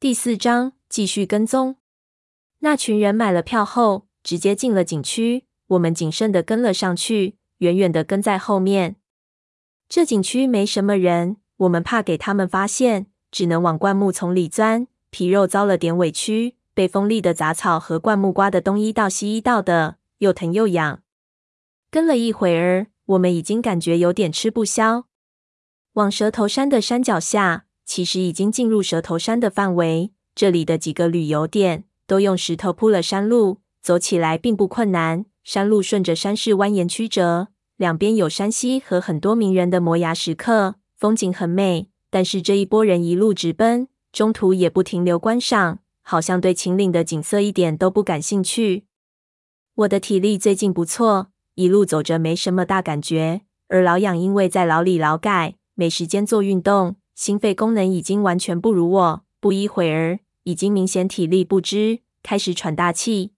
第四章继续跟踪。那群人买了票后，直接进了景区。我们谨慎地跟了上去，远远地跟在后面。这景区没什么人，我们怕给他们发现，只能往灌木丛里钻。皮肉遭了点委屈，被锋利的杂草和灌木刮得东一道西一道的，又疼又痒。跟了一会儿，我们已经感觉有点吃不消。往蛇头山的山脚下，其实已经进入蛇头山的范围。这里的几个旅游点都用石头铺了山路，走起来并不困难。山路顺着山势蜿蜒曲折，两边有山溪和很多名人的摩崖石刻，风景很美。但是这一波人一路直奔，中途也不停留观赏，好像对秦岭的景色一点都不感兴趣。我的体力最近不错，一路走着没什么大感觉。而老痒因为在牢里劳改，没时间做运动，心肺功能已经完全不如我。不一会儿，已经明显体力不支，开始喘大气。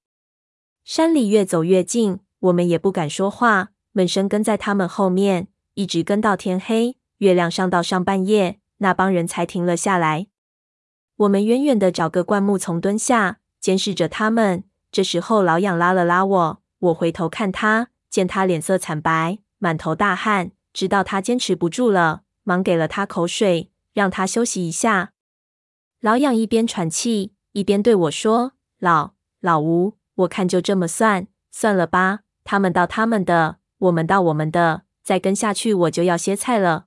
山里越走越近，我们也不敢说话，闷声跟在他们后面，一直跟到天黑。月亮上到上半夜，那帮人才停了下来。我们远远的找个灌木丛蹲下，监视着他们。这时候，老痒拉了拉我，我回头看他，见他脸色惨白，满头大汗，知道他坚持不住了，忙给了他口水，让他休息一下。老痒一边喘气，一边对我说：“老老吴。”我看就这么算，算了吧。他们到他们的，我们到我们的，再跟下去我就要歇菜了。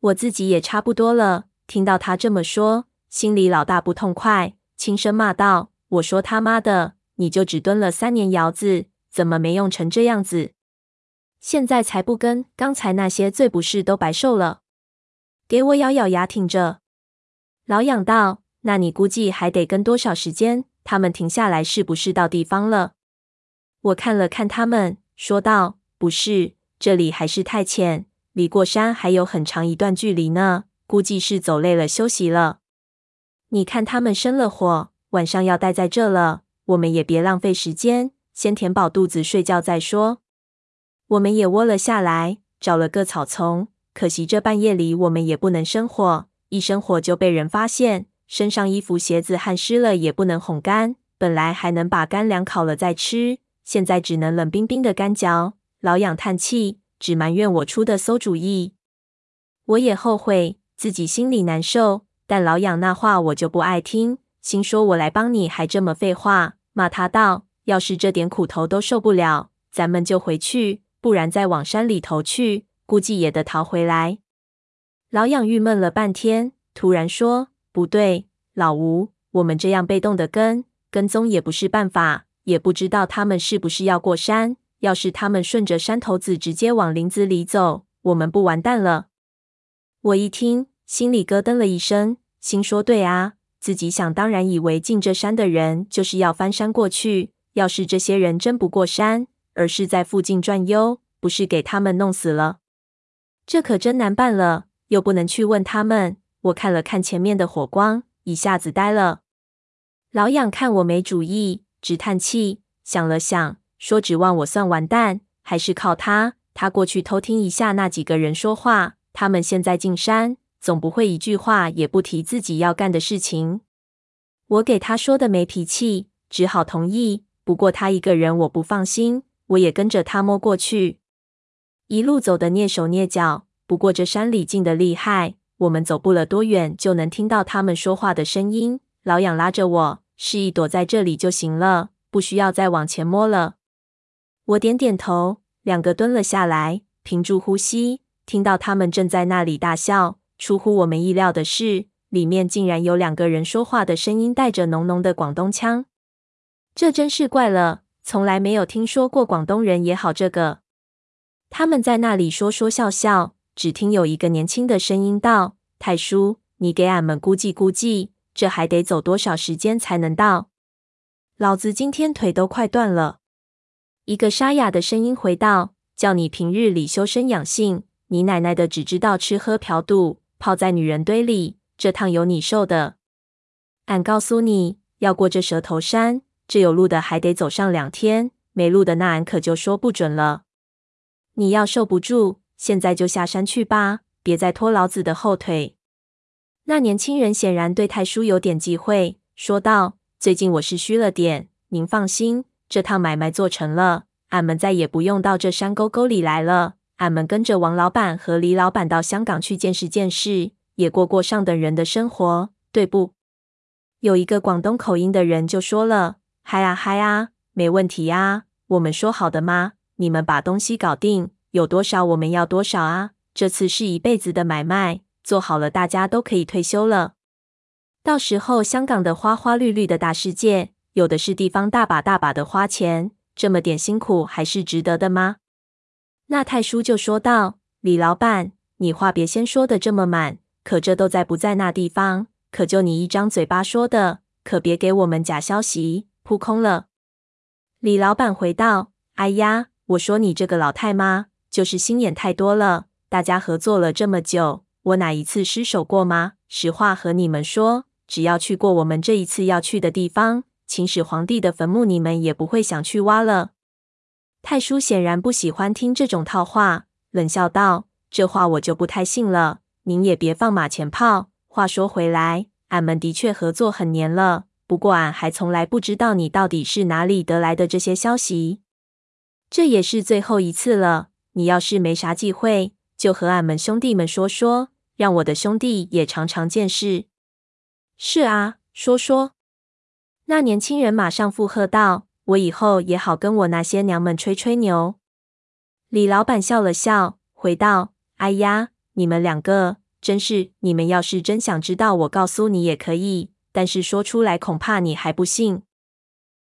我自己也差不多了。听到他这么说，心里老大不痛快，轻声骂道：“我说他妈的，你就只蹲了三年窑子，怎么没用成这样子？现在才不跟，刚才那些罪不是都白受了？给我咬咬牙挺着。”老痒道：“那你估计还得跟多少时间？”他们停下来，是不是到地方了？我看了看他们，说道：“不是，这里还是太浅，离过山还有很长一段距离呢。估计是走累了，休息了。你看他们生了火，晚上要待在这了，我们也别浪费时间，先填饱肚子睡觉再说。”我们也窝了下来，找了个草丛。可惜这半夜里我们也不能生火，一生火就被人发现。身上衣服鞋子汗湿了也不能烘干，本来还能把干粮烤了再吃，现在只能冷冰冰的干嚼。老痒叹气，只埋怨我出的馊主意。我也后悔，自己心里难受，但老痒那话我就不爱听，心说我来帮你还这么废话，骂他道：要是这点苦头都受不了，咱们就回去，不然再往山里头去，估计也得逃回来。老痒郁闷了半天，突然说。不对，老吴，我们这样被动的跟跟踪也不是办法，也不知道他们是不是要过山。要是他们顺着山头子直接往林子里走，我们不完蛋了？我一听，心里咯噔了一声，心说对啊，自己想当然以为进这山的人就是要翻山过去。要是这些人真不过山，而是在附近转悠，不是给他们弄死了？这可真难办了，又不能去问他们。我看了看前面的火光，一下子呆了。老痒看我没主意，直叹气，想了想，说：“指望我算完蛋，还是靠他。他过去偷听一下那几个人说话。他们现在进山，总不会一句话也不提自己要干的事情。”我给他说的没脾气，只好同意。不过他一个人我不放心，我也跟着他摸过去。一路走得蹑手蹑脚，不过这山里静得厉害。我们走不了多远，就能听到他们说话的声音。老痒拉着我，示意躲在这里就行了，不需要再往前摸了。我点点头，两个蹲了下来，屏住呼吸，听到他们正在那里大笑。出乎我们意料的是，里面竟然有两个人说话的声音带着浓浓的广东腔。这真是怪了，从来没有听说过广东人也好这个。他们在那里说说笑笑。只听有一个年轻的声音道：“太叔，你给俺们估计估计，这还得走多少时间才能到？老子今天腿都快断了。”一个沙哑的声音回道：“叫你平日里修身养性，你奶奶的只知道吃喝嫖赌，泡在女人堆里，这趟有你受的。俺告诉你，要过这蛇头山，这有路的还得走上两天，没路的那俺可就说不准了。你要受不住。”现在就下山去吧，别再拖老子的后腿。那年轻人显然对太叔有点忌讳，说道：“最近我是虚了点，您放心，这趟买卖做成了，俺们再也不用到这山沟沟里来了。俺们跟着王老板和李老板到香港去见识见识，也过过上等人的生活，对不？”有一个广东口音的人就说了：“嗨啊嗨啊，没问题啊，我们说好的吗？你们把东西搞定，有多少我们要多少啊。这次是一辈子的买卖。”做好了，大家都可以退休了。到时候，香港的花花绿绿的大世界，有的是地方大把大把的花钱，这么点辛苦还是值得的吗？那太叔就说道：“李老板，你话别先说的这么满，可这都在不在那地方，可就你一张嘴巴说的，可别给我们假消息，扑空了。”李老板回道：“哎呀，我说你这个老太妈，就是心眼太多了。大家合作了这么久。”我哪一次失手过吗？实话和你们说，只要去过我们这一次要去的地方，秦始皇帝的坟墓，你们也不会想去挖了。太叔显然不喜欢听这种套话，冷笑道：“这话我就不太信了。您也别放马前炮。话说回来，俺们的确合作很年了，不过俺还从来不知道你到底是哪里得来的这些消息。这也是最后一次了。你要是没啥忌讳。”就和俺们兄弟们说说，让我的兄弟也尝尝见识。是啊，说说。那年轻人马上附和道：“我以后也好跟我那些娘们吹吹牛。”李老板笑了笑，回道：“哎呀，你们两个真是……你们要是真想知道，我告诉你也可以，但是说出来恐怕你还不信。”